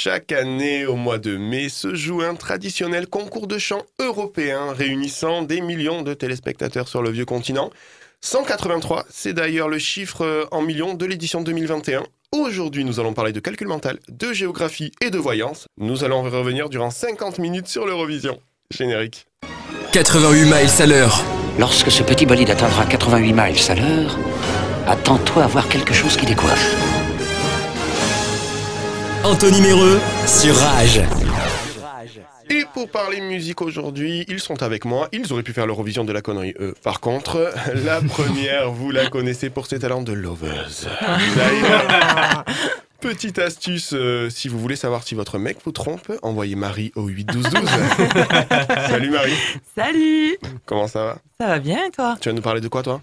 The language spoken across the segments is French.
Chaque année, au mois de mai, se joue un traditionnel concours de chant européen réunissant des millions de téléspectateurs sur le vieux continent. 183, c'est d'ailleurs le chiffre en millions de l'édition 2021. Aujourd'hui, nous allons parler de calcul mental, de géographie et de voyance. Nous allons revenir durant 50 minutes sur l'Eurovision. Générique. 88 miles à l'heure. Lorsque ce petit bolide atteindra 88 miles à l'heure, attends-toi à voir quelque chose qui décoiffe. Anthony Méreux sur Rage. Et pour parler musique aujourd'hui, ils sont avec moi. Ils auraient pu faire l'Eurovision de la connerie, eux. Par contre, la première, vous la connaissez pour ses talents de loveuse. D'ailleurs, Petite astuce, euh, si vous voulez savoir si votre mec vous trompe, envoyez Marie au 8 12 12. Salut Marie, Salut comment ça va? Ça va bien et toi? Tu vas nous parler de quoi toi?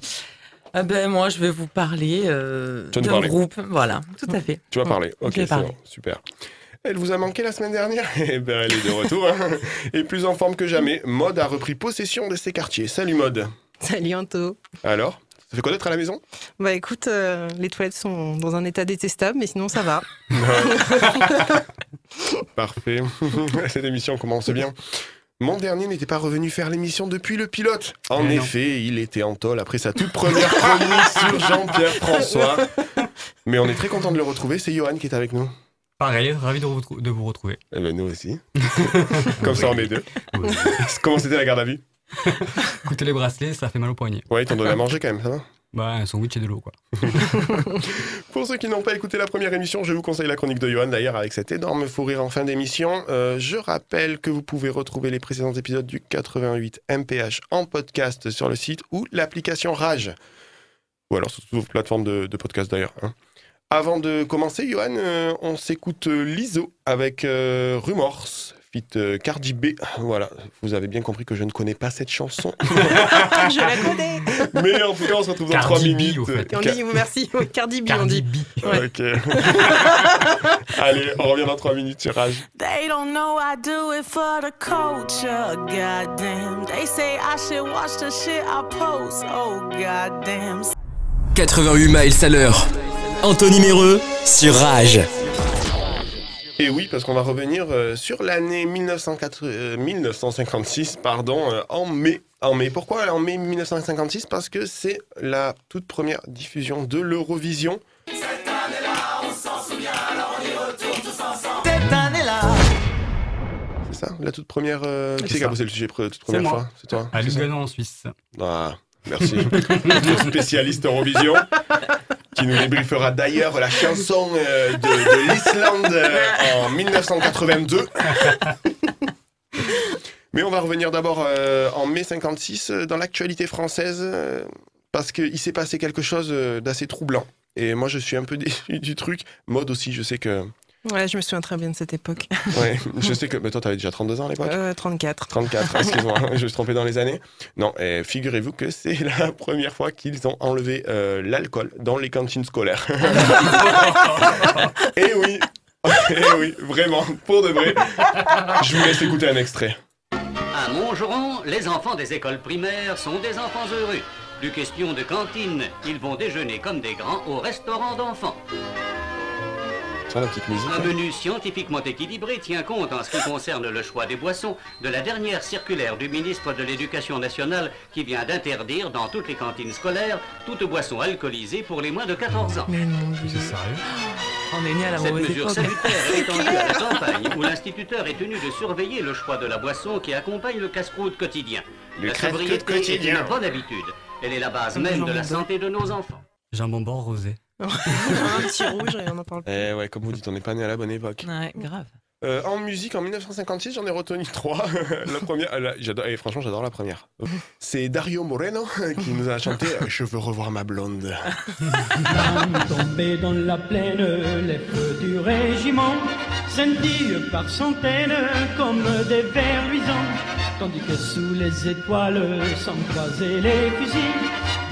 Ah ben Moi, je vais vous parler euh, d'un parler. groupe. Voilà, tout à fait. Tu vas parler, ok, Je vais c'est parler. bon, super. Elle vous a manqué la semaine dernière Eh ben elle est de retour, hein. et plus en forme que jamais. Mode a repris possession de ses quartiers. Salut Mode. Salut Anto. Alors Ça fait quoi d'être à la maison? Bah écoute, euh, les toilettes sont dans un état détestable, mais sinon ça va. Parfait. Cette émission commence bien. Mon dernier n'était pas revenu faire l'émission depuis le pilote. En Eh non. effet, il était en tôle après sa toute première chronique sur Jean-Pierre François. Mais on est très content de le retrouver. C'est Johan qui est avec nous. Pareil, ravi de, vous- de vous retrouver. Eh ben, nous aussi. Comme ça, on est deux. Oui. Comment c'était la garde à vue? Écoutez les bracelets, ça fait mal au poignet. Ouais, ils t'ont donné à manger quand même, ça va? Bah, un sandwich et de l'eau, quoi. Pour ceux qui n'ont pas écouté la première émission, je vous conseille la chronique de Johan, d'ailleurs, avec cet énorme fou rire en fin d'émission. Euh, je rappelle que vous pouvez retrouver les précédents épisodes du 88 MPH en podcast sur le site ou l'application Rage. Ou alors sur toutes vos plateformes de, de podcast, d'ailleurs. hein. Avant de commencer, Johan, euh, on s'écoute Liso avec euh, Rumors, fit euh, Cardi B. Voilà, vous avez bien compris que je ne connais pas cette chanson. je la connais. Mais en tout cas, on se retrouve dans Cardi 3 B, minutes. au fait. On dit merci, oui, Cardi B on dit. B. Ouais. Ok. Allez, on revient dans 3 minutes sur Rage. They don't know I do it for the culture, goddamn. They say I should watch the shit I post, oh goddamn. 88 miles à l'heure. Anthony Méreux sur Rage. Et oui, parce qu'on va revenir euh, sur l'année 1904 euh, 1956 pardon, euh, en mai. En mai. Pourquoi en mai 1956 Parce que c'est la toute première diffusion de l'Eurovision. C'est ça La toute première. euh, Qui C'est qui a ça. bossé le sujet pre- toute première moi. fois C'est toi? À Lugano, en Suisse. Ah, merci. Notre spécialiste Eurovision, qui nous débriefera d'ailleurs la chanson euh, de, de l'Islande euh, en 1982. Mais on va revenir d'abord euh, en mai 56 euh, dans l'actualité française, euh, parce qu'il s'est passé quelque chose d'assez troublant. Et moi, je suis un peu déçu du truc. Mode aussi, je sais que. Ouais, je me souviens très bien de cette époque. Ouais, je sais que. Mais toi, t'avais déjà 32 ans à l'époque? Euh, 34. 34, excuse-moi, je me suis trompé dans les années. Non, et figurez-vous que c'est la première fois qu'ils ont enlevé euh, l'alcool dans les cantines scolaires. Et oui, et oui, vraiment, pour de vrai. Je vous laisse écouter un extrait. À Montgeron, les enfants des écoles primaires sont des enfants heureux. Plus question de cantine, ils vont déjeuner comme des grands au restaurant d'enfants. Ça, la petite musique. Un hein. menu scientifiquement équilibré tient compte en ce qui concerne le choix des boissons de la dernière circulaire du ministre de l'Éducation nationale qui vient d'interdire dans toutes les cantines scolaires toute boisson alcoolisée pour les moins de 14 ans. Mais non, C'est sérieux On est né à la Cette mesure époque. salutaire est étendue à la campagne où l'instituteur est tenu de surveiller le choix de la boisson qui accompagne le casse-croûte quotidien. Le la casse-croûte sobriété est quotidien. une bonne habitude. Elle est la base Comme même de la santé de nos enfants. Jambon bord rosé. un petit rouge et on en parle plus. Eh ouais, comme vous dites, on n'est pas né à la bonne époque. Ouais, grave. Euh, en musique, en 1956, j'en ai retenu trois. la première, euh, la- j'adore, et franchement, j'adore la première. C'est Dario Moreno qui nous a chanté euh, Je veux revoir ma blonde. Tombés dans la plaine, les feux du régiment scintillent par centaines comme des vers luisants. Tandis que sous les étoiles, sans croiser les fusils,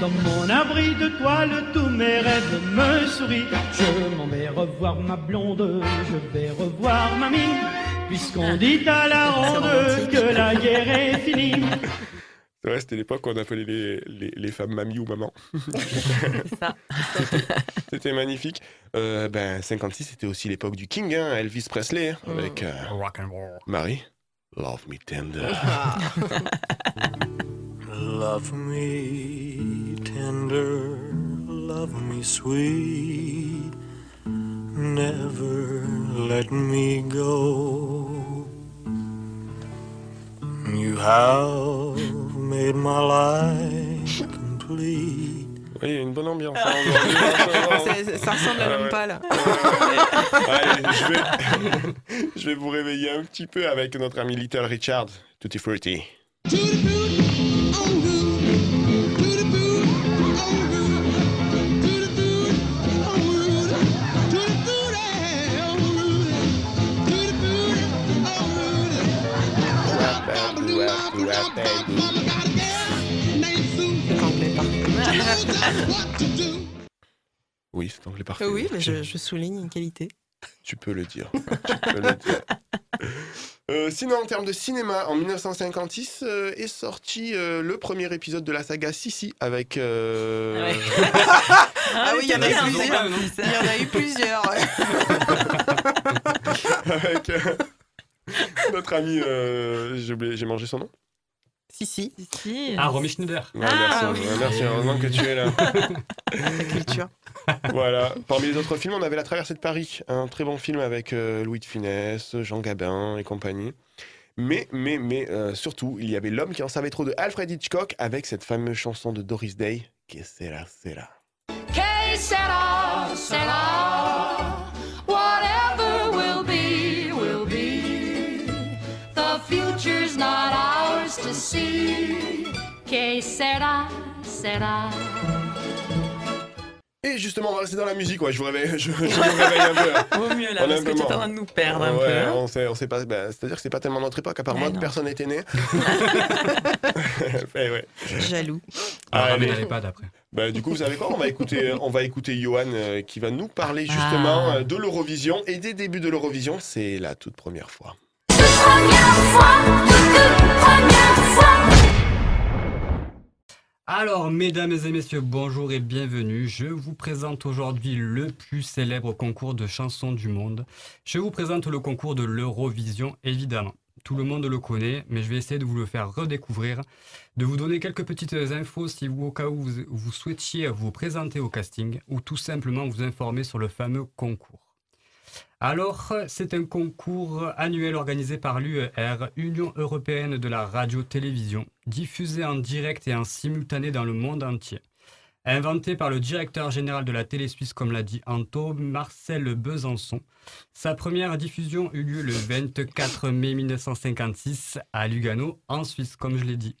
dans mon abri de toile, tous mes rêves me sourient. Je m'en vais revoir ma blonde, je vais revoir mamie, puisqu'on dit à la ronde que la guerre est finie. C'est vrai, c'était l'époque où on appelait les, les, les femmes mamie ou maman. C'était magnifique. Euh, ben, 56, c'était aussi l'époque du King, hein, Elvis Presley, hein, avec euh, Rock and roll. Marie. Love me tender. Ah. Love me tender, love me sweet, never let me go. You have made my life complete. Oui, il y a une bonne ambiance. hein, aujourd'hui. C'est- c'est- ça ressemble à Ah l'homme pâle. Allez, je vais, je vais vous réveiller un petit peu avec notre ami Little Richard, Tutti Frutti. Oui, c'est anglais parfait. Oui, mais je, je souligne une qualité. Tu peux le dire. Tu peux le dire. Euh, sinon, en termes de cinéma, en 1956 euh, est sorti euh, le premier épisode de la saga Sissi avec. euh, Ouais. Ah oui, il y en a eu plusieurs. Il y en a eu plusieurs. avec euh, notre ami. euh, j'ai oublié- j'ai mangé son nom. Si, si, Si, si. Ah, Romy Schneider. Ouais, Ah, merci, oui. ouais, merci, heureusement que tu es là. la culture. voilà. Parmi les autres films, on avait La Traversée de Paris, un très bon film avec euh, Louis de Funès, Jean Gabin et compagnie. Mais, mais, mais euh, surtout, il y avait L'homme qui en savait trop de Alfred Hitchcock avec cette fameuse chanson de Doris Day, là, c'est là. Que sera, sera. Whatever will be, will be. The future's not ours to see. Que sera, sera. Et justement, on va rester dans la musique, ouais, je vous réveille, je, je vous réveille un peu. Vaut mieux là, On est parce que tu es en train de nous perdre un Ouais, peu. hein. on sait, on sait pas, bah, c'est-à-dire que c'est pas tellement notre époque, à part moi, non. personne n'était né. Eh ouais. Jaloux. Ah, Allez. ramène l'iPad après. Bah, du coup, vous savez quoi On va écouter, on va écouter Johan euh, qui va nous parler justement Ah. euh, de l'Eurovision et des débuts de l'Eurovision. C'est la toute première fois. Alors, mesdames et messieurs, bonjour et bienvenue. Je vous présente aujourd'hui le plus célèbre concours de chansons du monde. Je vous présente le concours de l'Eurovision, évidemment. Tout le monde le connaît, mais je vais essayer de vous le faire redécouvrir, de vous donner quelques petites infos si vous, au cas où vous, vous souhaitiez vous présenter au casting, ou tout simplement vous informer sur le fameux concours. Alors, c'est un concours annuel organisé par l'UER, Union européenne de la radio-télévision, diffusé en direct et en simultané dans le monde entier. Inventé par le directeur général de la télé suisse, comme l'a dit Anto, Marcel Besançon, sa première diffusion eut lieu le 24 mai 1956 à Lugano, en Suisse, comme je l'ai dit.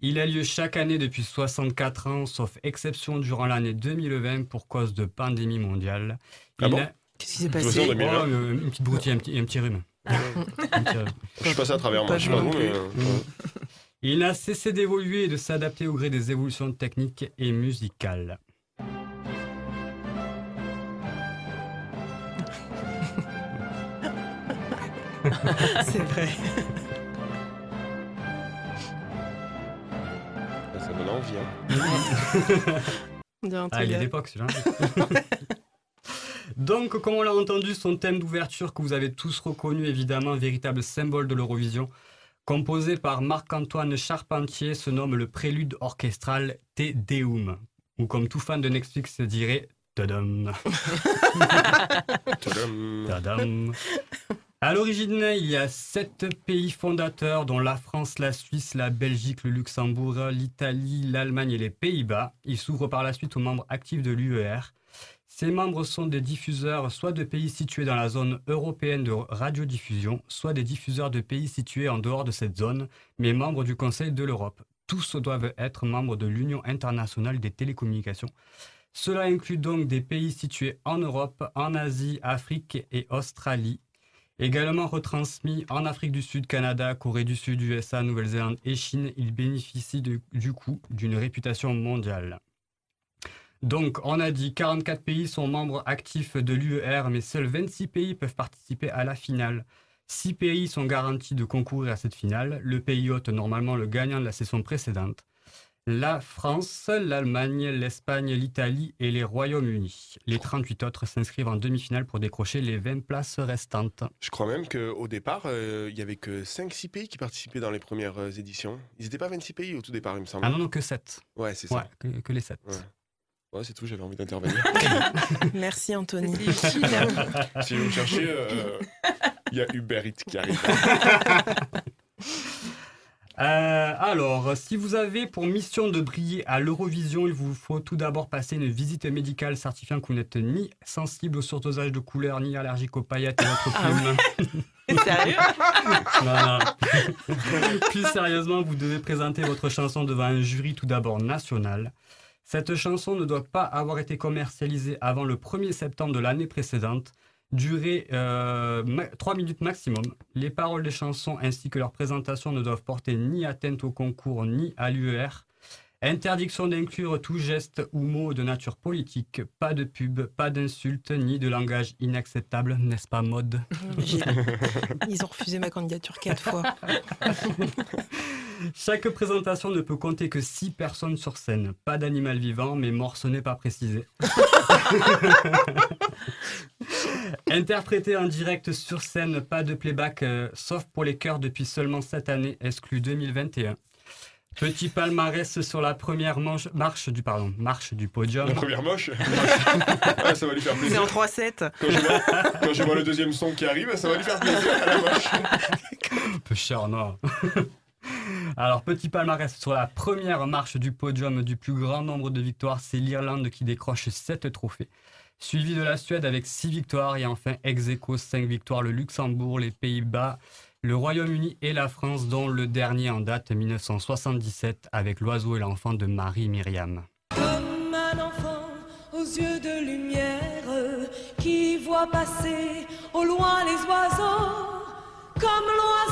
Il a lieu chaque année depuis 64 ans, sauf exception durant l'année 2020 pour cause de pandémie mondiale. Ah Il bon? a- Qu'est-ce qui s'est façon, passé 2020. Oh, une, une petite broutille, un petit, un petit rhume. Un petit rhume. Je suis passé à travers moi, Pas je sais pas moi vous, non mais. euh, Il n'a cessé d'évoluer et de s'adapter au gré des évolutions techniques et musicales. C'est vrai. Ça donne envie. hein. Ah, il est d'époque celui-là. Donc, comme on l'a entendu, son thème d'ouverture que vous avez tous reconnu, évidemment, véritable symbole de l'Eurovision, composé par Marc-Antoine Charpentier, se nomme le prélude orchestral Te Deum, ou comme tout fan de Netflix dirait, Tadam. Tadam. Tadam. À l'origine, il y a sept pays fondateurs, dont la France, la Suisse, la Belgique, le Luxembourg, l'Italie, l'Allemagne et les Pays-Bas. Il s'ouvre par la suite aux membres actifs de l'UER. Ces membres sont des diffuseurs soit de pays situés dans la zone européenne de radiodiffusion, soit des diffuseurs de pays situés en dehors de cette zone, mais membres du Conseil de l'Europe. Tous doivent être membres de l'Union internationale des télécommunications. Cela inclut donc des pays situés en Europe, en Asie, Afrique et Australie. Également retransmis en Afrique du Sud, Canada, Corée du Sud, USA, Nouvelle-Zélande et Chine, il bénéficie du coup d'une réputation mondiale. Donc, on a dit 44 pays sont membres actifs de l'UER, mais seuls 26 pays peuvent participer à la finale. Six pays sont garantis de concourir à cette finale. Le pays hôte, normalement le gagnant de la session précédente. La France, l'Allemagne, l'Espagne, l'Italie et les Royaumes-Unis. Les 38 autres s'inscrivent en demi-finale pour décrocher les 20 places restantes. Je crois même qu'au départ, euh, il y avait que 5-6 pays qui participaient dans les premières euh, éditions. Ils n'étaient pas 26 pays au tout départ, il me semble. Ah non, non, que 7. Ouais, c'est ça. Ouais, que, que les 7. Ouais. Ouais, c'est tout, j'avais envie d'intervenir. Merci Anthony. si vous me cherchez, euh, il y a Uber Eats qui arrive. Euh, alors, si vous avez pour mission de briller à l'Eurovision, il vous faut tout d'abord passer une visite médicale certifiant que vous n'êtes ni sensible au surdosage de couleurs, ni allergique aux paillettes et autres plumes. Sérieux Non, non. Plus sérieusement, vous devez présenter votre chanson devant un jury tout d'abord national. Cette chanson ne doit pas avoir été commercialisée avant le 1er septembre de l'année précédente. Durer 3 minutes maximum. Les paroles des chansons ainsi que leur présentation ne doivent porter ni atteinte au concours ni à l'UER. Interdiction d'inclure tout geste ou mot de nature politique. Pas de pub, pas d'insultes ni de langage inacceptable, n'est-ce pas, mode Ils ont refusé ma candidature quatre fois. Chaque présentation ne peut compter que 6 personnes sur scène. Pas d'animal vivant, mais mort, ce n'est pas précisé. Interprété en direct sur scène, pas de playback, euh, sauf pour les chœurs depuis seulement cette année, exclu 2021. Petit palmarès sur la première manche- marche du pardon, marche du podium. La première moche. Ah, ça va lui faire C'est plaisir. en 3-7. Quand je, vois, quand je vois le deuxième son qui arrive, ça va lui faire plaisir à la moche. Un peu cher, non Alors, petit palmarès sur la première marche du podium du plus grand nombre de victoires, c'est l'Irlande qui décroche 7 trophées. Suivi de la Suède avec 6 victoires et enfin ex aequo 5 victoires, le Luxembourg, les Pays-Bas, le Royaume-Uni et la France, dont le dernier en date 1977 avec l'oiseau et l'enfant de Marie-Myriam. Comme un enfant aux yeux de lumière qui voit passer au loin les oiseaux. Comme l'oiseau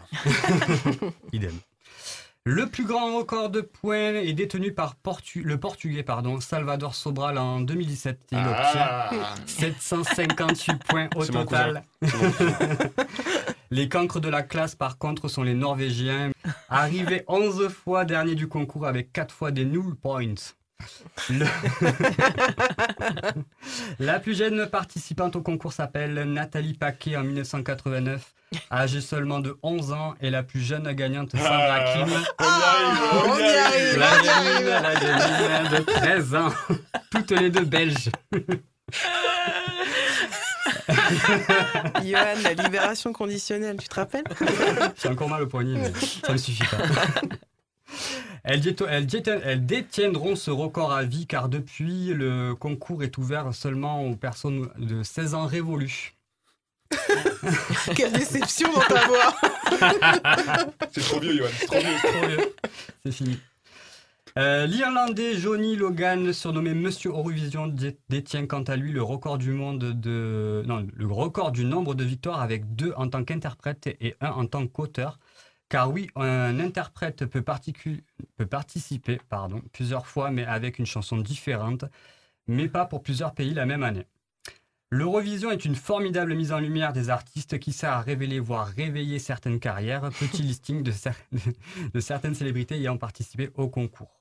voiture. Idem. Le plus grand record de points est détenu par Portu- le Portugais pardon, Salvador Sobral en 2017. Il Ah. obtient 758 points au total. Les cancres de la classe, par contre, sont les Norvégiens, arrivés 11 fois dernier du concours avec 4 fois des null points. Le- la plus jeune participante au concours s'appelle Nathalie Paquet en 1989, âgée seulement de 11 ans, et la plus jeune gagnante Sandra Ah, Kim. on y arrive, on y arrive. La gamine, la gamine de 13 ans, toutes les deux belges. Johan, la libération conditionnelle, tu te rappelles? J'ai encore mal au poignet, mais ça ne suffit pas. Elles, détiendront ce record à vie car depuis, le concours est ouvert seulement aux personnes de 16 ans révolus. Quelle déception dans ta voix C'est trop vieux, Johan. C'est trop vieux. Trop vieux. C'est fini. Euh, L'Irlandais Johnny Logan, surnommé Monsieur Eurovision, dé- détient quant à lui le record du monde de non, le record du nombre de victoires avec deux en tant qu'interprète et un en tant qu'auteur. Car oui, un interprète peut, particu- peut participer pardon, plusieurs fois, mais avec une chanson différente, mais pas pour plusieurs pays la même année. L'Eurovision est une formidable mise en lumière des artistes qui sert à révéler, voire réveiller certaines carrières. Petit listing de, cer- de certaines célébrités ayant participé au concours.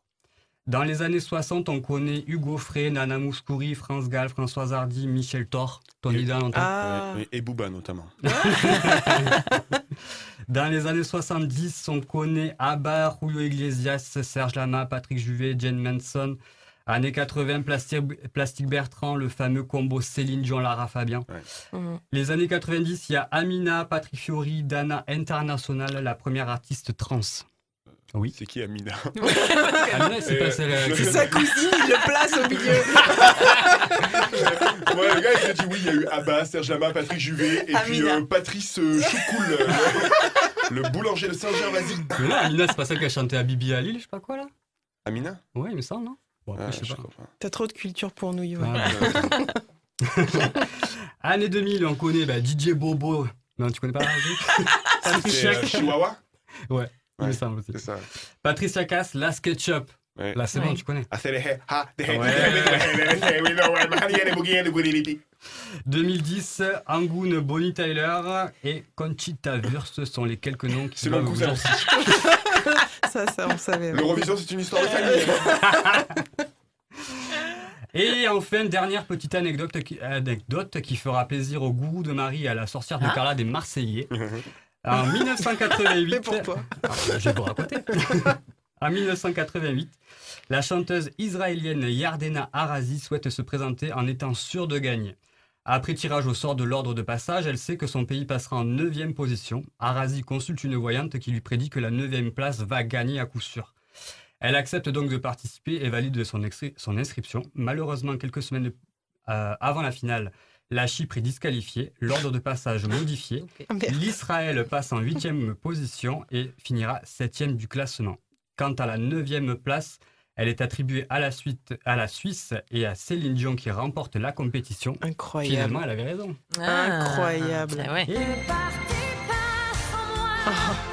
Dans les années 60, on connaît Hugo Frey, Nana Mouskouri, France Gall, Françoise Hardy, Michel Thor, Tony Et- Dalton. Ah, Ouais, Et Booba notamment. Dans les années 70, on connaît ABBA, Julio Iglesias, Serge Lama, Patrick Juvet, Jane Manson. Années 80, Plastic, Bertrand, le fameux combo Céline Dion, Lara Fabian. Mhm. Les années 90, il y a Amina, Patrick Fiori, Dana International, la première artiste trans. Oui. C'est qui Amina Amina, c'est Euh, pas celle euh, qui- sa cousine, il le place au milieu. Ouais, le gars, il a dit oui, il y a eu Abba, Serge Lama, Patrick Juvet, et puis Amina. euh, Patrice euh, Choucoul, euh, le, le boulanger de Saint-Gervais. Mais non, Amina, c'est pas celle qui a chanté à Bibi à Lille, je sais pas quoi là? Amina? Ouais, il me semble, non? Bon, après, Ah, je sais je pas. T'as trop de culture pour nous, Yoann. Voilà. Année 2000, on connaît bah, DJ Bobo. Non, tu connais pas C'est euh, Chihuahua? Ouais, Ouais, semble aussi. C'est ça. Patricia Cass, Last Ketchup. Ouais. Là, c'est bon, tu connais. Ah, c'est les hé, ha, des hé, Ouais. we know, ouais, Maria, les boogies, les boogies, 2010, Angoon, Bonnie Tyler et Conchita Wurst sont les quelques noms qui C'est mon cousin vous- aussi. Ça, ça, on savait. ouais. L'Eurovision, c'est une histoire de famille. Et enfin, dernière petite anecdote qui, anecdote qui fera plaisir au gourou de Marie et à la sorcière de Ah. Carla des Marseillais. En 1988, Mais pourquoi Ah, je vais vous raconter. en 1988, la chanteuse israélienne Yardena Arazi souhaite se présenter en étant sûre de gagner. Après tirage au sort de l'ordre de passage, elle sait que son pays passera en 9 position. Arazi consulte une voyante qui lui prédit que la 9 place va gagner à coup sûr. Elle accepte donc de participer et valide son, inscription. Malheureusement, quelques semaines euh, avant la finale, la Chypre est disqualifiée, l'ordre de passage modifié. Ah. L'Israël passe en huitième position et finira septième du classement. Quant à la neuvième place, elle est attribuée à la, suite, à la Suisse et à Céline Dion qui remporte la compétition. Incroyable. Finalement, elle avait raison. Incroyable. Ah, ouais. Ne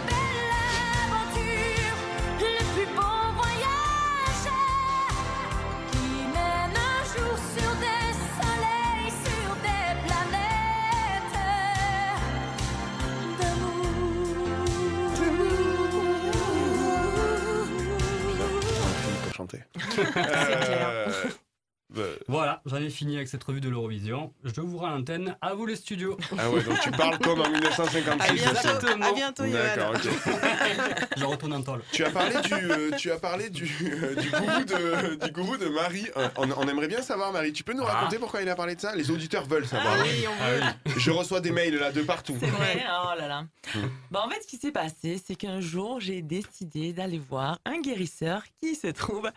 fini avec cette revue de l'Eurovision. Je vous rends l'antenne. À vous les studios. Ah ouais, donc tu parles comme en 1956. À bientôt, Exactement. à bientôt. D'accord, ok. Je retourne en tôle. Tu as parlé du, euh, tu as parlé du, euh, du, gourou de, du gourou de Marie. Euh, on, on aimerait bien savoir, Marie. Tu peux nous Ah. raconter pourquoi il a parlé de ça? Les auditeurs veulent savoir. Ah oui, on Ah veut. oui. Je reçois des mails là de partout. C'est vrai, oh là là. Mm. Bah, en fait, ce qui s'est passé, c'est qu'un jour, j'ai décidé d'aller voir un guérisseur qui se trouve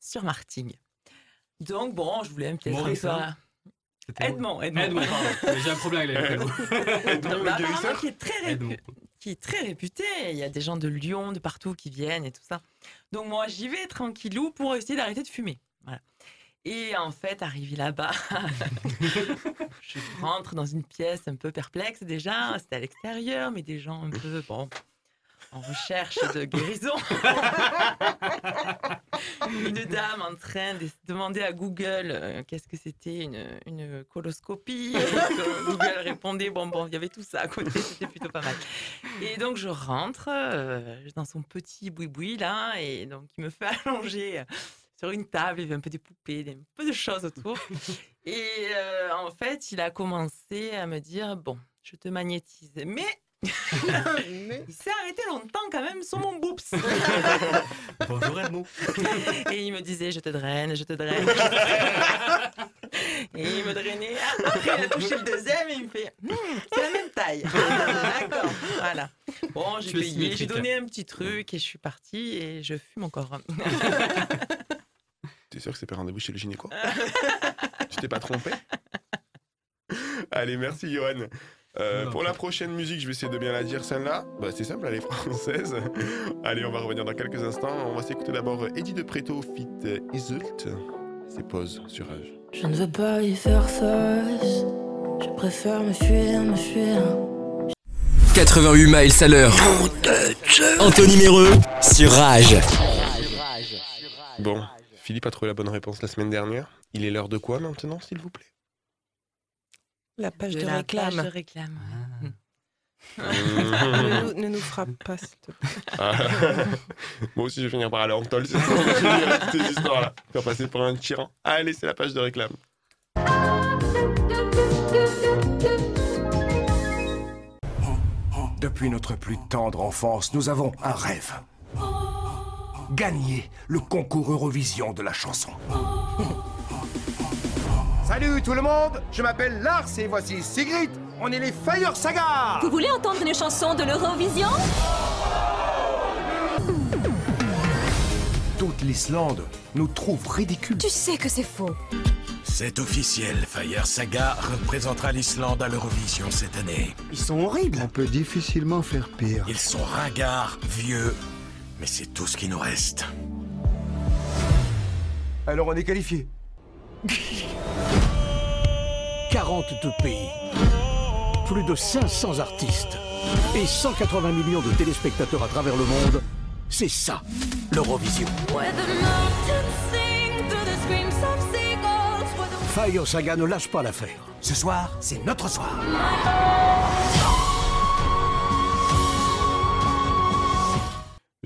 sur Martigues. Donc, bon, je voulais un petit Maurice, hein C'était Edmond, Edmond. Edmond, pardon. J'ai un problème avec les. Edmond, Bah, apparemment, qui est très répu- Edmond. qui est très réputé. Il y a des gens de Lyon, de partout qui viennent et tout ça. Donc moi, j'y vais tranquillou pour essayer d'arrêter de fumer. Voilà. Et en fait, arrivé là-bas, je rentre dans une pièce un peu perplexe déjà. C'était à l'extérieur, mais des gens un peu, bon, en recherche de guérison. une dame en train de demander à Google euh, qu'est-ce que c'était une, coloscopie. Euh, Google répondait, bon, bon, il y avait tout ça à côté, c'était plutôt pas mal. Et donc je rentre euh, dans son petit boui-boui là, et donc il me fait allonger sur une table, il y avait un peu des poupées, un peu de choses autour. Et en fait, il a commencé à me dire, bon, je te magnétise, Mais- il s'est arrêté longtemps quand même sur mon boops. Bonjour Edmond. Et il me disait, je te draine, je te draine. et il me drainait. Après, il a touché le deuxième et il me fait, Hmm, c'est la même taille. D'accord, voilà. Bon, j'ai payé, j'ai donné un petit truc et je suis partie et je fume encore. T'es sûr que c'est pas rendez-vous chez le gynéco Tu t'es pas trompé? Allez, merci Johan. Euh, pour la prochaine musique, je vais essayer de bien la dire celle-là. Bah, c'est simple, elle est française. Allez, on va revenir dans quelques instants. On va s'écouter d'abord Eddie de Preto fit Isult. C'est pause sur Rage. Je ne veux pas y faire face. Je préfère me fuir, me fuir. 88 miles à l'heure. Anthony Méreux sur Rage. Bon, Philippe a trouvé la bonne réponse la semaine dernière. Il est l'heure de quoi maintenant, s'il vous plaît? La page de, la réclame. page de réclame. ne, nous, ne nous frappe pas, s'il te plaît. Ah. Moi aussi, je vais finir par aller en tôle. C'est cette histoire-là. Faire passer pour un tyran. Allez, c'est la page de réclame. Depuis notre plus tendre enfance, nous avons un rêve. Gagner le concours Eurovision de la chanson. Salut tout le monde, je m'appelle Lars et voici Sigrid. On est les Fire Saga. Vous voulez entendre une chanson de l'Eurovision? Toute l'Islande nous trouve ridicules. Tu sais que c'est faux. C'est officiel, Fire Saga représentera l'Islande à l'Eurovision cette année. Ils sont horribles. On peut difficilement faire pire. Ils sont ringards, vieux, mais c'est tout ce qui nous reste. Alors on est qualifié. 42 pays. Plus de 500 artistes. Et 180 millions de téléspectateurs à travers le monde. C'est ça, l'Eurovision. Fire Saga ne lâche pas l'affaire. Ce soir, c'est notre soir.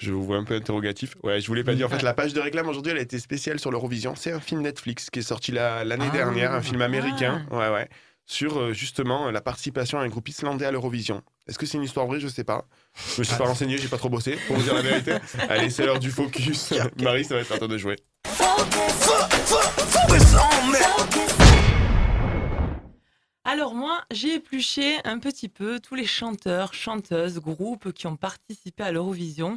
Je vous vois un peu interrogatif. Ouais, je voulais pas dire. En fait, la page de réclame aujourd'hui, elle a été spéciale sur l'Eurovision. C'est un film Netflix qui est sorti la- l'année Ah. dernière, un film américain. Ouais, ouais. Sur euh, justement euh, la participation à un groupe islandais à l'Eurovision. Est-ce que c'est une histoire vraie Je sais pas. Je me suis Ah. pas renseigné, j'ai pas trop bossé, pour vous dire la vérité. Allez, c'est l'heure du focus. Marie, ça va être à toi de jouer. Alors moi, j'ai épluché un petit peu tous les chanteurs, chanteuses, groupes qui ont participé à l'Eurovision.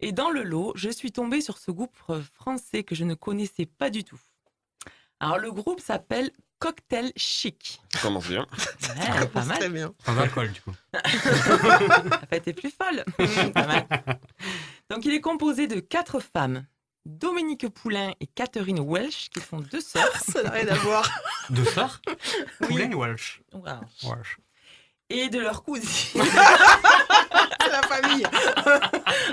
Et dans le lot, je suis tombée sur ce groupe français que je ne connaissais pas du tout. Alors le groupe s'appelle Cocktail Chic. Ça commence bien. Ouais, pas mal. Très bien. Sans alcool, du coup. La fête est plus folle. Pas mal. Donc, il est composé de quatre femmes. Dominique Poulain et Catherine Welsh, qui sont deux sœurs. Ça n'a rien à voir. Deux sœurs? Oui. Poulain et Welsh. Wow. Welsh. Et de leur cousine. C'est la famille.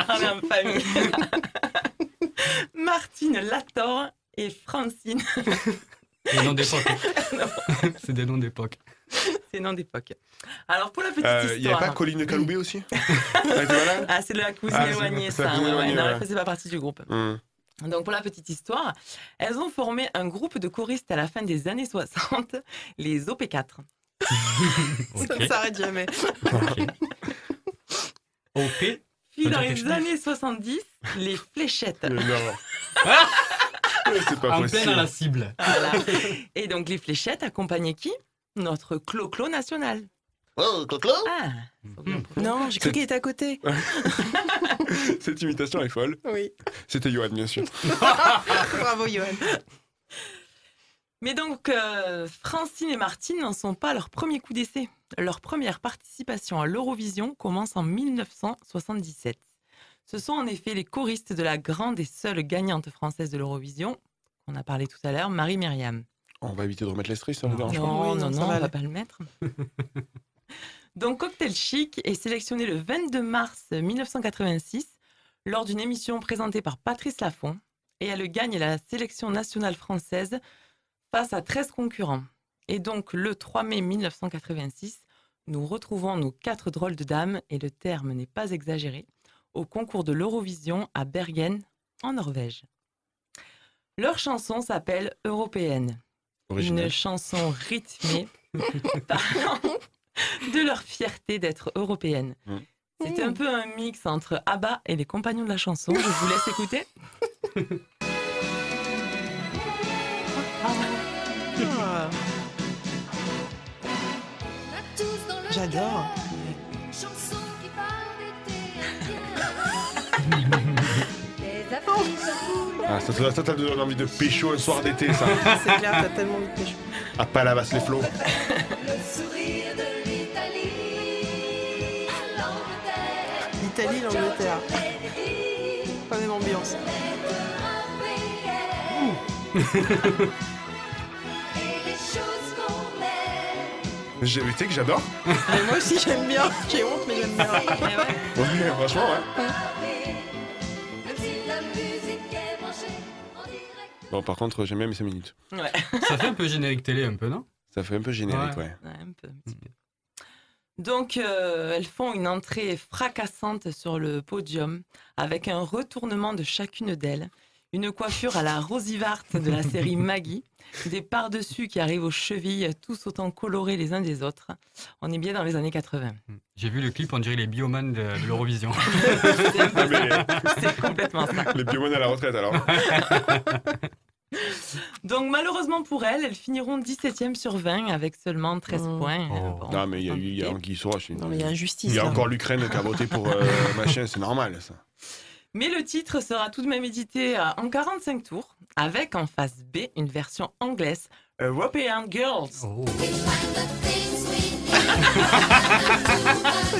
On est en famille. Martine Lator et Francine. Des noms d'époque. C'est des noms d'époque. C'est nom d'époque. Alors, pour la petite Euh, Il n'y avait histoire. pas Colline Caloubet aussi? Ah, c'est la cousine Ah, éloignée, la ça. cousine ouais, Non, ouais. elle faisait pas partie du groupe. Hum. Donc, pour la petite histoire, elles ont formé un groupe de choristes à la fin des années 60, les OP4. Ça ne s'arrête jamais. OP Puis dans les années 70, les fléchettes. Non. C'est pas En possible. pleine à la cible. Voilà. Et donc, les fléchettes accompagnaient qui? Notre Clo-Clo national. Oh, Clo-Clo Ah Non, j'ai cru qu'il était à côté. Cette imitation est folle. Oui. C'était Johan, bien sûr. Bravo, Johan. Mais donc, euh, Francine et Martine n'en sont pas à leur premier coup d'essai. Leur première participation à l'Eurovision commence en 1977. Ce sont en effet les choristes de la grande et seule gagnante française de l'Eurovision, qu'on a parlé tout à l'heure, Marie-Myriam. On va éviter de remettre les stress, ça vous dérange pas Non, non, non, on va pas le mettre. Donc, Cocktail Chic est sélectionné le 22 mars 1986 lors d'une émission présentée par Patrice Laffont et elle gagne la sélection nationale française face à 13 concurrents. Et donc, le 3 mai 1986, nous retrouvons nos quatre drôles de dames, et le terme n'est pas exagéré, au concours de l'Eurovision à Bergen, en Norvège. Leur chanson s'appelle Européenne. Original. Une chanson rythmée parlant de leur fierté d'être européenne. Mm. C'est un peu un mix entre ABBA et les compagnons de la chanson. Je vous laisse écouter. Ah, J'adore. Ah, ça ça- ça t'a donné envie de pécho un soir d'été, ça. C'est clair, t'as tellement envie de pêcher. À Palavas les flots. L'Italie, l'Angleterre. Pas même ambiance. J'ai- Tu sais que j'adore Mais moi aussi, j'aime bien. J'ai honte, mais j'aime bien. Ouais, franchement, ouais. Bon, par contre, j'aime bien mes 5 minutes. Ouais. Ça fait un peu générique télé, un peu, non? Ça fait un peu générique, ouais. Ouais, un peu, un petit peu. Donc, euh, elles font une entrée fracassante sur le podium avec un retournement de chacune d'elles, une coiffure à la Rosivart de la série Maggie, des par-dessus qui arrivent aux chevilles, tous autant colorés les uns des autres. On est bien dans les années 80. J'ai vu le clip, on dirait les bioman de, de l'Eurovision. Ah, C'est complètement ça. les biomones à la retraite, alors. Donc, malheureusement pour elles, elles finiront 17e sur 20 avec seulement 13 Oh. points. Oh. Bon, Non, mais il y a eu il y a Anguille sous roche. Non, mais il y a injustice. Il y a là. encore l'Ukraine qui a voté pour euh, machin, c'est normal, ça. Mais le titre sera tout de même édité en 45 tours, avec en face B une version anglaise, European Girls.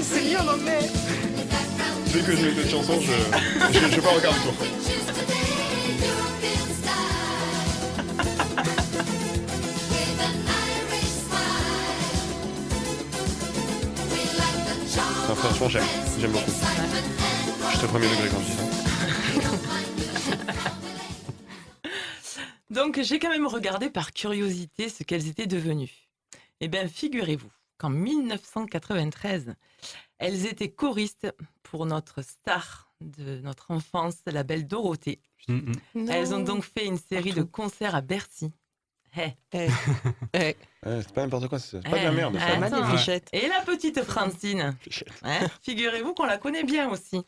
C'est bien en anglais. Dès que je mets cette chanson, je, je, je vais pas regarder Non, franchement, j'aime. J'aime beaucoup. Je te premier degré quand je dis ça. Donc j'ai quand même regardé par curiosité ce qu'elles étaient devenues. Eh bien, figurez-vous qu'en 1993, elles étaient choristes pour notre star de notre enfance, la belle Dorothée. Mm, mm. Elles ont donc fait une série de concerts à Bercy. Eh. Eh. Eh. C'est pas n'importe quoi, c'est pas de la merde. ça. attends. Et la petite Francine hein, Figurez-vous qu'on la connaît bien aussi.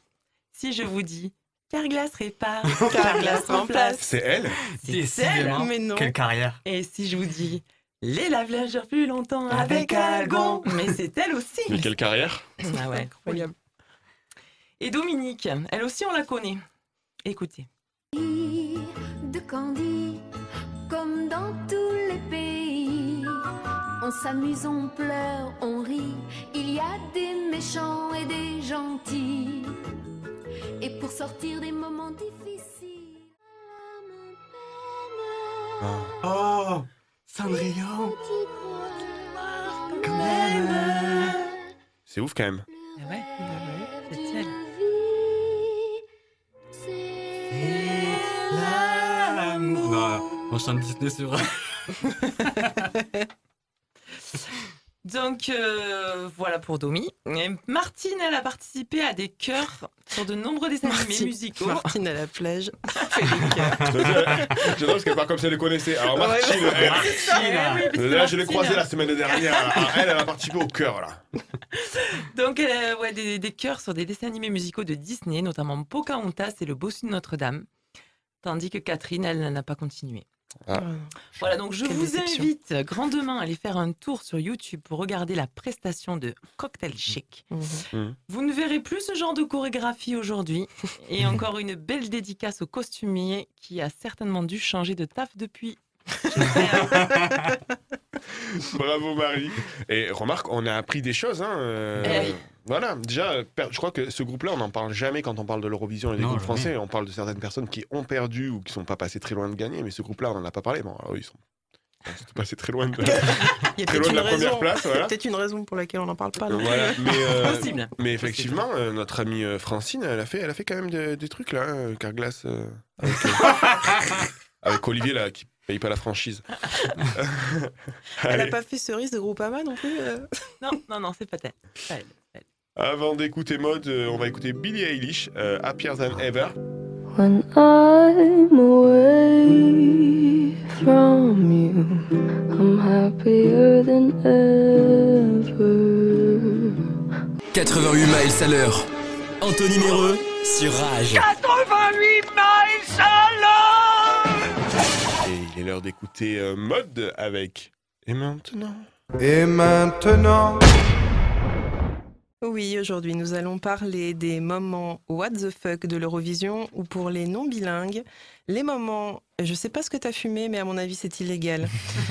Si je vous dis Carglass répare, Carglass remplace. C'est elle C'est celle Décidément, Mais non. Quelle carrière. Et si je vous dis les lave-linges plus longtemps avec Algon Mais c'est elle aussi Mais quelle carrière Ah ouais, incroyable. Et Dominique, elle aussi on la connaît. Écoutez. On s'amuse, on pleure, on rit. Il y a des méchants et des gentils. Et pour sortir des moments difficiles, Oh, Cendrillon. Quand même. C'est ouf quand même. Ah ouais, c'est elle. Non, on chante Disney sur. Donc euh, voilà pour Domi. Et Martine, elle a participé à des chœurs sur de nombreux dessins animés musicaux. Martine à la plage. fait des cœurs. J'adore parce qu'elle parle comme si elle les connaissait. Alors Martine, Ouais, elle- Martine. oui, là je l'ai croisée la semaine dernière. Alors, elle, elle a participé au cœur là. Donc euh, ouais, des, des chœurs sur des dessins animés musicaux de Disney, notamment Pocahontas et Le Bossu de Notre-Dame. Tandis que Catherine, elle n'a pas continué. Ah. Voilà, donc je Quelle vous déception. invite grandement à aller faire un tour sur YouTube pour regarder la prestation de Cocktail Chic. Mhm. Vous ne verrez plus ce genre de chorégraphie aujourd'hui. Et encore une belle dédicace au costumier qui a certainement dû changer de taf depuis. Bravo Marie. Et remarque, on a appris des choses. Hein, euh, Eh oui. Voilà, déjà, je crois que ce groupe-là, on n'en parle jamais quand on parle de l'Eurovision et des Non, groupes jamais. français. On parle de certaines personnes qui ont perdu ou qui sont pas passées très loin de gagner, mais ce groupe-là, on n'en a pas parlé. Bon, alors, ils sont ils sont passés très loin de, Il y a très loin de une la première raison. place. Voilà. peut-être une raison pour laquelle on n'en parle pas. non Voilà, mais, euh, Possible. mais effectivement, euh, notre amie Francine, elle a fait, elle a fait quand même de- des trucs là, hein, Carglass, euh, avec, euh, avec Olivier là, qui paye pas la franchise. Elle n'a pas fait cerise de Groupama non plus euh Non, non, non, c'est pas elle. Pas elle. avant d'écouter mode, euh, on va écouter Billie Eilish, euh, Happier Than Ever. When I'm away from you, I'm happier than ever. 88 miles à l'heure. Anthony Méreux sur Rage. 88 miles est l'heure d'écouter euh, mode avec. Et maintenant? Et maintenant Oui, aujourd'hui nous allons parler des moments what the fuck de l'Eurovision ou pour les non bilingues, les moments je sais pas ce que tu as fumé mais à mon avis c'est illégal.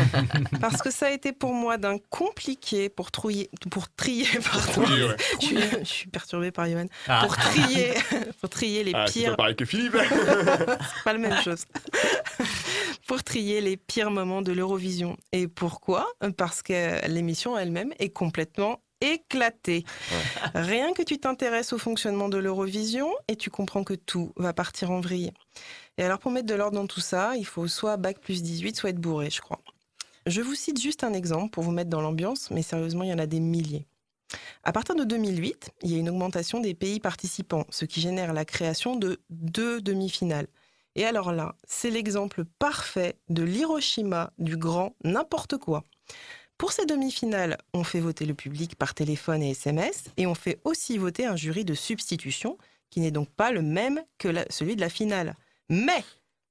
Parce que ça a été pour moi d'un compliqué pour trouiller pour trier pardon. Oui, ouais. Je suis, je suis perturbée par Johan. Ah. Pour trier pour trier les Ah, c'est pires pas pareil que Philippe c'est pas la même chose. Pour trier les pires moments de l'Eurovision. Et pourquoi? Parce que l'émission elle-même est complètement éclatée. Rien que tu t'intéresses au fonctionnement de l'Eurovision et tu comprends que tout va partir en vrille. Et alors pour mettre de l'ordre dans tout ça, il faut soit bac plus 18, soit être bourré, je crois. Je vous cite juste un exemple pour vous mettre dans l'ambiance, mais sérieusement, il y en a des milliers. À partir de 2008, il y a une augmentation des pays participants, ce qui génère la création de deux demi-finales. Et alors là, c'est l'exemple parfait de l'Hiroshima du grand n'importe quoi. Pour ces demi-finales, on fait voter le public par téléphone et SMS, et on fait aussi voter un jury de substitution, qui n'est donc pas le même que celui de la finale. Mais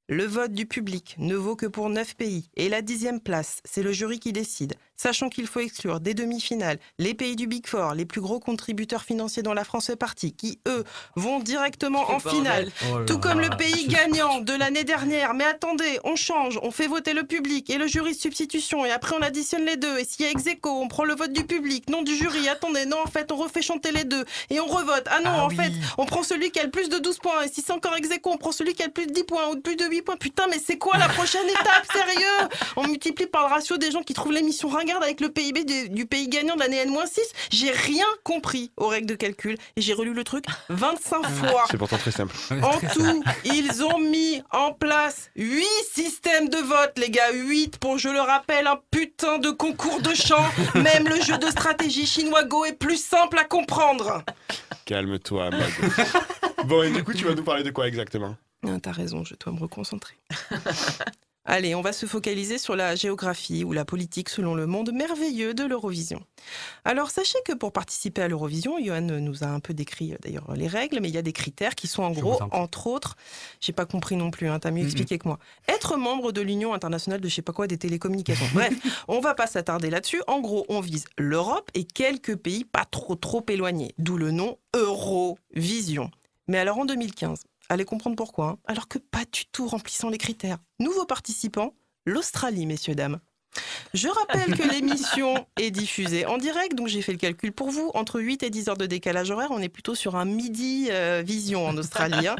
le vote du public ne vaut que pour 9 pays, et la dixième place, c'est le jury qui décide. Sachant qu'il faut exclure des demi-finales les pays du Big Four, les plus gros contributeurs financiers dont la France fait partie, qui eux vont directement en bordel. finale, Oh tout comme le pays gagnant de l'année dernière. Mais attendez, on change, on fait voter le public et le jury de substitution, et après on additionne les deux. Et s'il y a ex aequo, on prend le vote du public, non du jury. Attendez, non, en fait, on refait chanter les deux et on revote. Ah non, Ah en oui. fait, on prend celui qui a le plus de 12 points. Et si c'est encore ex aequo, on prend celui qui a le plus de 10 points ou de plus de 8 points. Putain, mais c'est quoi la prochaine étape Sérieux? On multiplie par le ratio des gens qui trouvent l'émission ringarde avec le PIB du, du pays gagnant de l'année N-6. J'ai rien compris aux règles de calcul et j'ai relu le truc 25 fois. C'est pourtant très simple. En tout, ils ont mis en place 8 systèmes de vote, les gars. 8 pour, je le rappelle, un putain de concours de chant. Même le jeu de stratégie chinois Go est plus simple à comprendre. Calme-toi, bon, et du coup, tu vas nous parler de quoi exactement? Ah, T'as raison, je dois me reconcentrer. Allez, on va se focaliser sur la géographie ou la politique selon le monde merveilleux de l'Eurovision. Alors sachez que pour participer à l'Eurovision, Johan nous a un peu décrit euh, d'ailleurs les règles, mais il y a des critères qui sont en Je gros, en entre autres, j'ai pas compris non plus, hein, t'as mieux expliqué que moi, être membre de l'Union internationale de je sais pas quoi des télécommunications. Bref, on va pas s'attarder là-dessus. En gros, on vise l'Europe et quelques pays pas trop trop éloignés, d'où le nom Eurovision. Mais alors en 2015, allez comprendre pourquoi, hein, alors que pas du tout remplissant les critères. Nouveau participant, l'Australie, messieurs, dames. Je rappelle que l'émission est diffusée en direct, donc j'ai fait le calcul pour vous. Entre 8 et 10 heures de décalage horaire, on est plutôt sur un midi euh, vision en Australie. hein.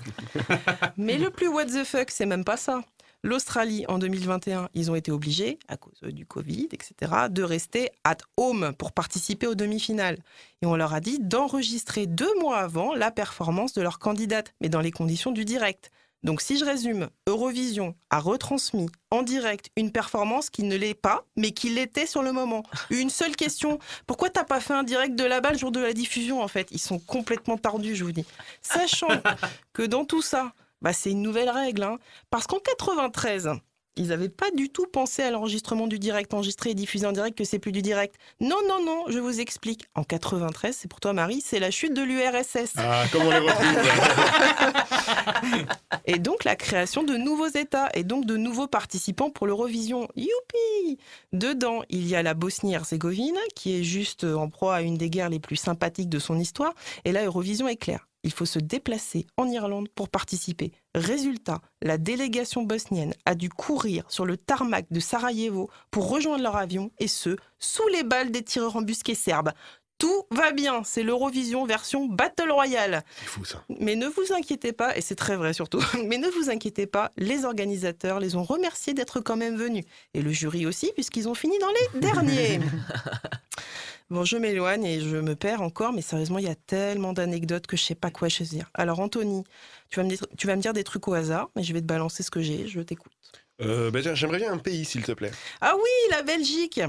Mais le plus what the fuck, c'est même pas ça. L'Australie, en 2021, ils ont été obligés, à cause euh, du Covid, etc., de rester at home pour participer aux demi-finales. Et on leur a dit d'enregistrer deux mois avant la performance de leur candidate, mais dans les conditions du direct. Donc si je résume, Eurovision a retransmis en direct une performance qui ne l'est pas, mais qui l'était sur le moment. Une seule question, pourquoi t'as pas fait un direct de là-bas le jour de la diffusion en fait? Ils sont complètement tordus, je vous dis. Sachant que dans tout ça, bah, c'est une nouvelle règle. hein. Parce qu'en 93, ils n'avaient pas du tout pensé à l'enregistrement du direct, enregistré et diffusé en direct, que c'est plus du direct. Non, non, non, je vous explique. En 93, c'est pour toi Marie, c'est la chute de l'URSS. Ah, comment on les retrouve Et donc la création de nouveaux États et donc de nouveaux participants pour l'Eurovision. Youpi Dedans, il y a la Bosnie-Herzégovine, qui est juste en proie à une des guerres les plus sympathiques de son histoire. Et là, Eurovision est clair. Il faut se déplacer en Irlande pour participer. Résultat, la délégation bosnienne a dû courir sur le tarmac de Sarajevo pour rejoindre leur avion, et ce, sous les balles des tireurs embusqués serbes. Tout va bien, c'est l'Eurovision version Battle Royale. C'est fou ça. Mais ne vous inquiétez pas, et c'est très vrai surtout, mais ne vous inquiétez pas, les organisateurs les ont remerciés d'être quand même venus. Et le jury aussi, puisqu'ils ont fini dans les derniers. Bon, je m'éloigne et je me perds encore, mais sérieusement, il y a tellement d'anecdotes que je sais pas quoi choisir. Alors, Anthony, tu vas, me dire, tu vas me dire des trucs au hasard, mais je vais te balancer ce que j'ai, je t'écoute. Euh, bah, J'aimerais bien un pays, s'il te plaît. Ah oui, la Belgique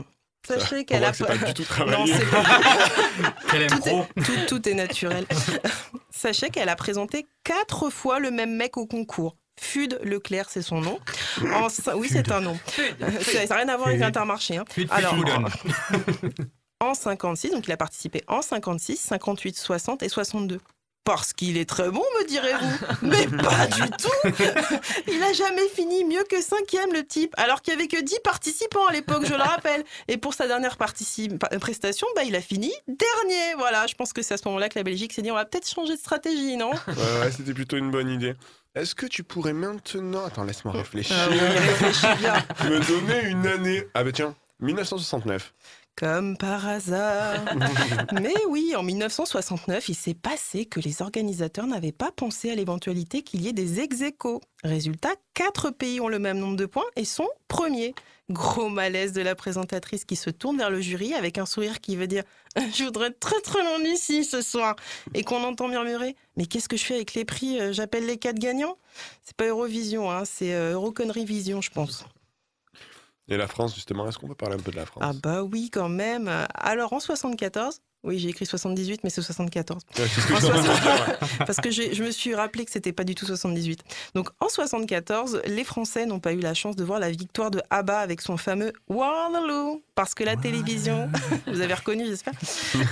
Sachez qu'elle a que c'est pas du tout Non, travaillé. pas. Quelle tout, est, tout, tout est naturel. Sachez qu'elle a présenté quatre fois le même mec au concours. Fud Leclerc, c'est son nom. En oui, c'est un nom. Ça n'a rien à voir avec. Intermarché. hein. Fud, Fud, Alors. En 56, donc il a participé en 56, 58, 60 et 62. Parce qu'il est très bon, me direz-vous. Mais pas du tout Il a jamais fini mieux que cinquième, le type, alors qu'il y avait que 10 participants à l'époque, je le rappelle. Et pour sa dernière prestation, bah, il a fini dernier. Voilà, je pense que c'est à ce moment-là que la Belgique s'est dit on va peut-être changer de stratégie, non? Ouais, ouais, c'était plutôt une bonne idée. Est-ce que tu pourrais maintenant. Attends, laisse-moi réfléchir. Ah oui, réfléchis bien. Me donner une année. Ah, bah tiens, 1969. Comme par hasard. Mais oui, en 1969, il s'est passé que les organisateurs n'avaient pas pensé à l'éventualité qu'il y ait des ex aequo. Résultat, quatre pays ont le même nombre de points et sont premiers. Gros malaise de la présentatrice qui se tourne vers le jury avec un sourire qui veut dire Je voudrais être très très loin ici ce soir. Et qu'on entend murmurer Mais qu'est-ce que je fais avec les prix? Euh, J'appelle les quatre gagnants? C'est pas Eurovision, hein, c'est euh, Euroconnerie Vision, je pense. Et la France, justement, est-ce qu'on peut parler un peu de la France? Ah bah oui, quand même. Alors en 74, oui, j'ai écrit 78, mais c'est 74. Ouais, c'est ce que En je t'en ai dit, 60 ouais. Parce que je me suis rappelé que c'était pas du tout 78. Donc en 74, les Français n'ont pas eu la chance de voir la victoire de ABBA avec son fameux Waterloo. Parce que la télévision, vous avez reconnu, j'espère,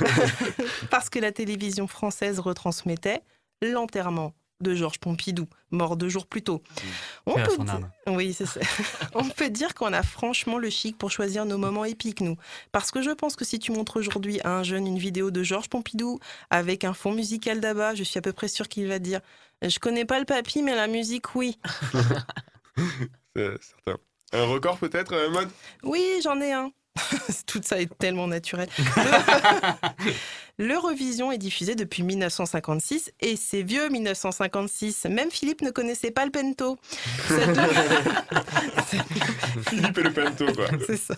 parce que la télévision française retransmettait l'enterrement de Georges Pompidou, mort deux jours plus tôt. On Paix à peut son di- âme? Oui, c'est ça. On peut dire qu'on a franchement le chic pour choisir nos moments épiques, nous. Parce que je pense que si tu montres aujourd'hui à un jeune une vidéo de Georges Pompidou avec un fond musical d'Abba, je suis à peu près sûre qu'il va dire Je connais pas le papy, mais la musique, oui. C'est certain. Un record peut-être, euh, mode Oui, j'en ai un. Tout ça est tellement naturel. L'Eurovision est diffusée depuis 1956 et c'est vieux 1956. Même Philippe ne connaissait pas le pento. Philippe et le Pento, quoi. C'est ça.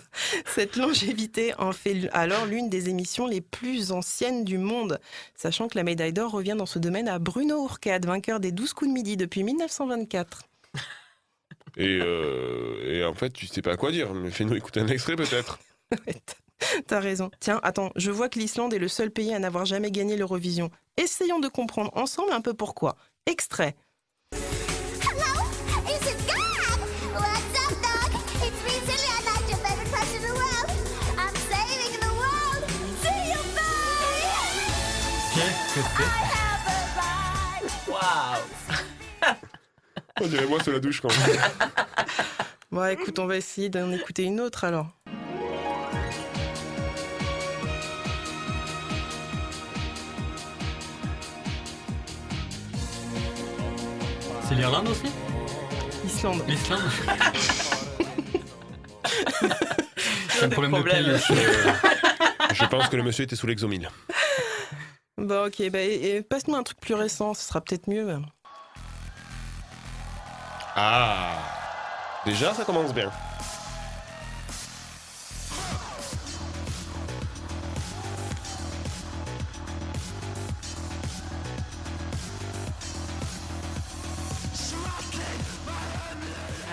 Cette longévité en fait alors l'une des émissions les plus anciennes du monde, sachant que la médaille d'or revient dans ce domaine à Bruno Ourcade, vainqueur des 12 coups de midi depuis 1924. Et, euh, et en fait, tu sais pas quoi dire, mais fais-nous écouter un extrait peut-être. T'as raison. Tiens, attends, je vois que l'Islande est le seul pays à n'avoir jamais gagné l'Eurovision. Essayons de comprendre ensemble un peu pourquoi. Extrait. Is it God? On dirait moi sous la douche quand même. Bon, écoute, on va essayer d'en écouter une autre alors. C'est l'Irlande aussi? Islande. L'Islande C'est un problème, problème. de pays. Je pense que le monsieur était sous l'exomile. Bah ok, bah, passe-nous un truc plus récent, ce sera peut-être mieux. Ah Déjà, ça commence bien.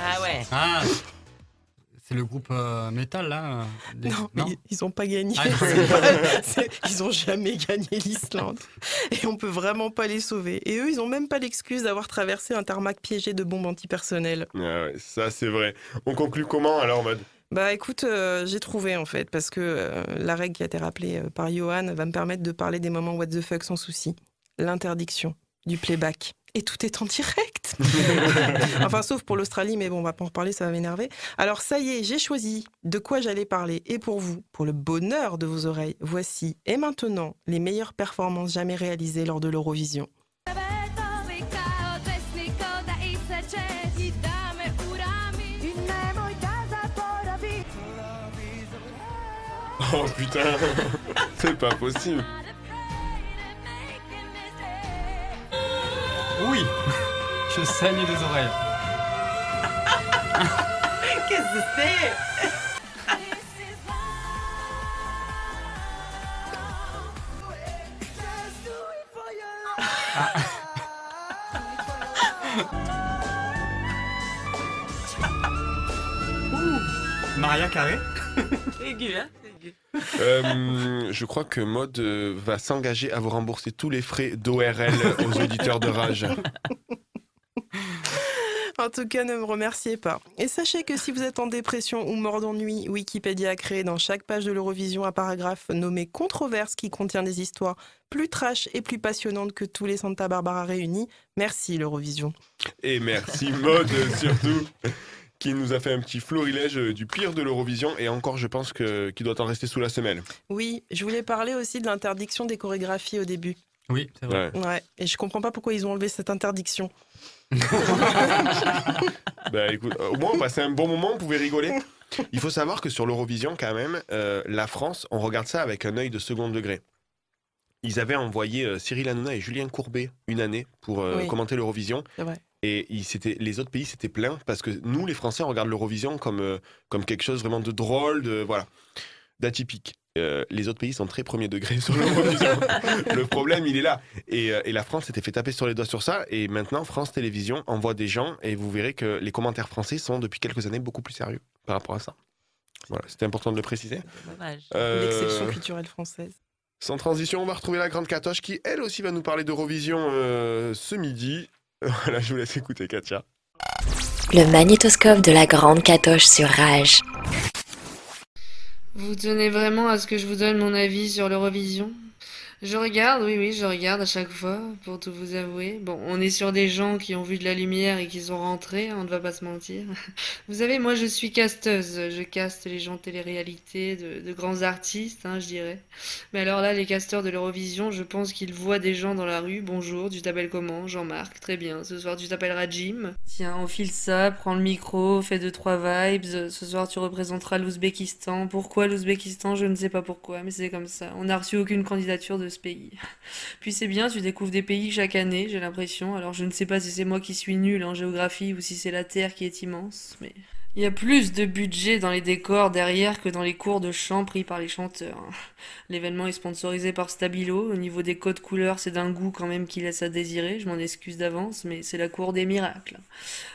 Ah ouais. Ah C'est le groupe euh, métal là des- Non, mais ils ont pas gagné. Ah, pas- ils ont jamais gagné l'Islande. Et on peut vraiment pas les sauver. Et eux, ils ont même pas l'excuse d'avoir traversé un tarmac piégé de bombes antipersonnelles. Ah ouais, ça c'est vrai. On conclut comment alors, mode Bah écoute, euh, j'ai trouvé en fait, parce que euh, la règle qui a été rappelée euh, par Johan va me permettre de parler des moments what the fuck sans souci. L'interdiction du playback. Et tout est en direct. enfin, sauf pour l'Australie, mais bon, on va pas en reparler, ça va m'énerver. Alors ça y est, j'ai choisi de quoi j'allais parler. Et pour vous, pour le bonheur de vos oreilles, voici et maintenant les meilleures performances jamais réalisées lors de l'Eurovision. Oh putain C'est pas possible Oui. Je saigne des oreilles. Qu'est-ce que c'est? Maria Carré? Aigu, hein Euh, Je crois que Mode euh, va s'engager à vous rembourser tous les frais d'ORL aux auditeurs de Rage. En tout cas, ne me remerciez pas. Et sachez que si vous êtes en dépression ou mort d'ennui, Wikipédia a créé dans chaque page de l'Eurovision un paragraphe nommé Controverse qui contient des histoires plus trash et plus passionnantes que tous les Santa Barbara réunis. Merci l'Eurovision. Et merci Mode surtout qui nous a fait un petit florilège euh, du pire de l'Eurovision et encore je pense que qu'il doit en rester sous la semelle. Oui, je voulais parler aussi de l'interdiction des chorégraphies au début. Oui, c'est vrai. Ouais. Ouais, et je comprends pas pourquoi ils ont enlevé cette interdiction. Bah écoute, euh, au moins on passait un bon moment, on pouvait rigoler. Il faut savoir que sur l'Eurovision quand même, euh, la France, on regarde ça avec un œil de second degré. Ils avaient envoyé euh, Cyril Hanouna et Julien Courbet une année pour euh, Oui. commenter l'Eurovision. Et ils s'étaient- les autres pays s'étaient plaints parce que nous, les Français, on regarde l'Eurovision comme, euh, comme quelque chose vraiment de drôle, de voilà, d'atypique. Euh, les autres pays sont très premier degré sur l'Eurovision. le problème, il est là. Et, euh, et la France s'était fait taper sur les doigts sur ça. Et maintenant, France Télévisions envoie des gens et vous verrez que les commentaires français sont depuis quelques années beaucoup plus sérieux par rapport à ça. Voilà, c'était important de le préciser. Dommage. Euh, L'exception culturelle française. sans transition, on va retrouver la grande Katoche qui, elle aussi, va nous parler d'Eurovision euh, ce midi. Voilà, je vous laisse écouter, Katia. Le magnétoscope de la grande catoche sur Rage. Vous tenez vraiment à ce que je vous donne mon avis sur l'Eurovision? Je regarde, oui, oui, je regarde à chaque fois, pour tout vous avouer. Bon, on est sur des gens qui ont vu de la lumière et qui sont rentrés, on ne va pas se mentir. Vous savez, moi, je suis casteuse. Je caste les gens télé-réalité, de, de grands artistes, hein, je dirais. Mais alors là, les casteurs de l'Eurovision, je pense qu'ils voient des gens dans la rue. Bonjour, tu t'appelles comment? Jean-Marc, très bien. Ce soir, tu t'appelleras Jim. Tiens, enfile ça, prends le micro, fais deux, trois vibes. Ce soir, tu représenteras l'Ouzbékistan. Pourquoi l'Ouzbékistan? Je ne sais pas pourquoi, mais c'est comme ça. On n'a reçu aucune candidature de pays. Puis c'est bien, tu découvres des pays chaque année, j'ai l'impression. Alors je ne sais pas si c'est moi qui suis nul en géographie ou si c'est la Terre qui est immense, mais... Il y a plus de budget dans les décors derrière que dans les cours de chant pris par les chanteurs. L'événement est sponsorisé par Stabilo. Au niveau des codes couleurs, c'est d'un goût quand même qui laisse à désirer. Je m'en excuse d'avance, mais c'est la cour des miracles.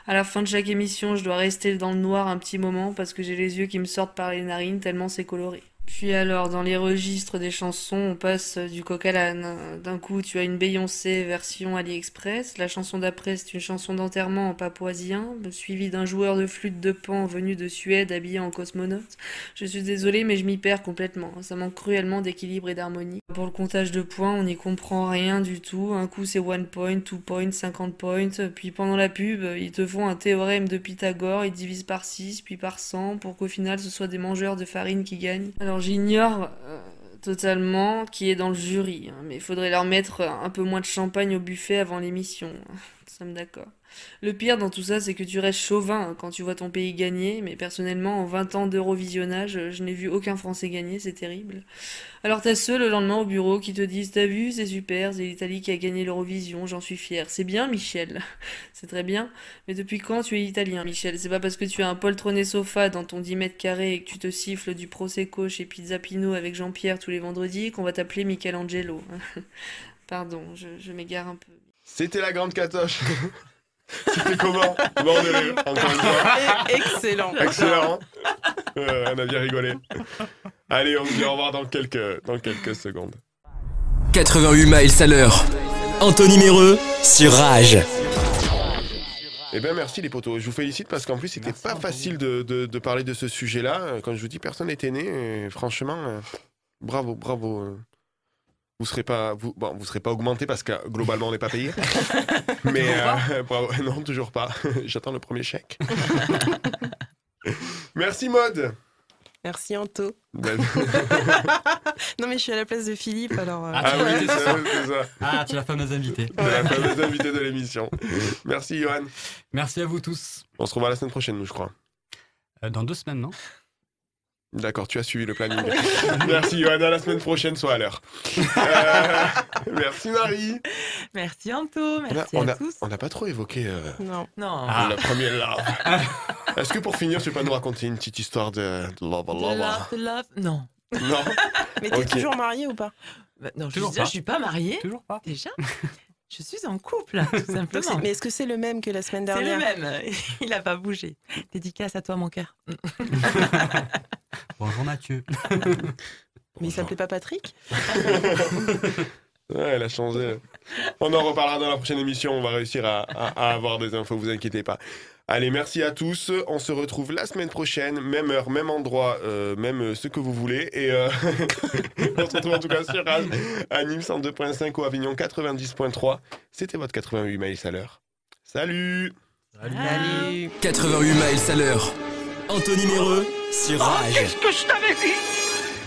À la fin de chaque émission, je dois rester dans le noir un petit moment parce que j'ai les yeux qui me sortent par les narines tellement c'est coloré. Puis alors, dans les registres des chansons, on passe du coq à l'âne. D'un coup, tu as une Beyoncé version AliExpress. La chanson d'après, c'est une chanson d'enterrement en papoisien, suivie d'un joueur de flûte de pan venu de Suède habillé en cosmonaute. Je suis désolée, mais je m'y perds complètement. Ça manque cruellement d'équilibre et d'harmonie. Pour le comptage de points, on n'y comprend rien du tout. Un coup, c'est one point, two point, 50 points. Puis pendant la pub, ils te font un théorème de Pythagore. Ils divisent par 6, puis par 100, pour qu'au final, ce soit des mangeurs de farine qui gagnent. J'ignore euh, totalement qui est dans le jury, hein, mais il faudrait leur mettre un peu moins de champagne au buffet avant l'émission. Sommes d'accord. Le pire dans tout ça, c'est que tu restes chauvin quand tu vois ton pays gagner, mais personnellement, en 20 ans d'Eurovisionnage, je n'ai vu aucun Français gagner, c'est terrible. Alors t'as ceux le lendemain au bureau qui te disent T'as vu, c'est super, c'est l'Italie qui a gagné l'Eurovision, j'en suis fier. C'est bien, Michel. c'est très bien. Mais depuis quand tu es italien, Michel? C'est pas parce que tu as un poltronné sofa dans ton 10 mètres carrés et que tu te siffles du Prosecco chez Pizza Pino avec Jean-Pierre tous les vendredis qu'on va t'appeler Michelangelo. Pardon, je m'égare un peu. C'était la grande catoche. C'était comment Mort de rire, encore une fois. Excellent. Excellent. Euh, on a bien rigolé. Allez, on se dit au revoir dans quelques, dans quelques secondes. 88 miles à l'heure. Anthony Méreux sur Rage. Eh bien, merci les potos. Je vous félicite parce qu'en plus, c'était pas facile de, de- de parler de ce sujet-là. Euh, Quand je vous dis personne n'était né, euh, franchement, euh, bravo, bravo. Vous serez pas, vous, bon, vous serez pas augmenté parce que globalement, on n'est pas payé. Mais euh, bravo. non, toujours pas. J'attends le premier chèque. merci Mode. Merci Anto. Ben- non mais je suis à la place de Philippe alors. euh, Ah oui, c'est ça, c'est ça. Ah, tu es la fameuse invitée. C'est la fameuse invitée de l'émission. Merci Johan. Merci à vous tous. On se revoit la semaine prochaine, nous, je crois. Euh, dans deux semaines, non? D'accord, tu as suivi le planning. Merci Johan, à la semaine prochaine, soit à l'heure. Euh, merci Marie. Merci Anto, On a- merci on à a- tous. on n'a pas trop évoqué euh, Non. Non. la première love. Est-ce que pour finir, tu peux pas nous raconter une petite histoire de, de love, De love? love, de love? Non. Non? Mais t'es Ok. toujours marié ou pas? Bah, non, je, Toujours je suis pas mariée. Toujours pas. Déjà? Je suis en couple, tout simplement. c'est- Mais est-ce que c'est le même que la semaine C'est dernière? le même. Il n'a pas bougé. Dédicace à toi, mon cœur. Bonjour Mathieu. Mais il s'appelait pas Patrick Ouais, elle a changé. On en reparlera dans la prochaine émission. On va réussir à, à- à avoir des infos, vous inquiétez pas. Allez, merci à tous. On se retrouve la semaine prochaine, même heure, même endroit, euh, même euh, ce que vous voulez. Et euh, on se retrouve en tout cas sur Rage, à Nîmes 102.5 ou Avignon 90.3. C'était votre 88 miles à l'heure. Salut Salut 88 miles à l'heure. Anthony Méreux Oh, sur qu'est-ce que je t'avais dit?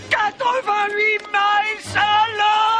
88 miles à l'heure!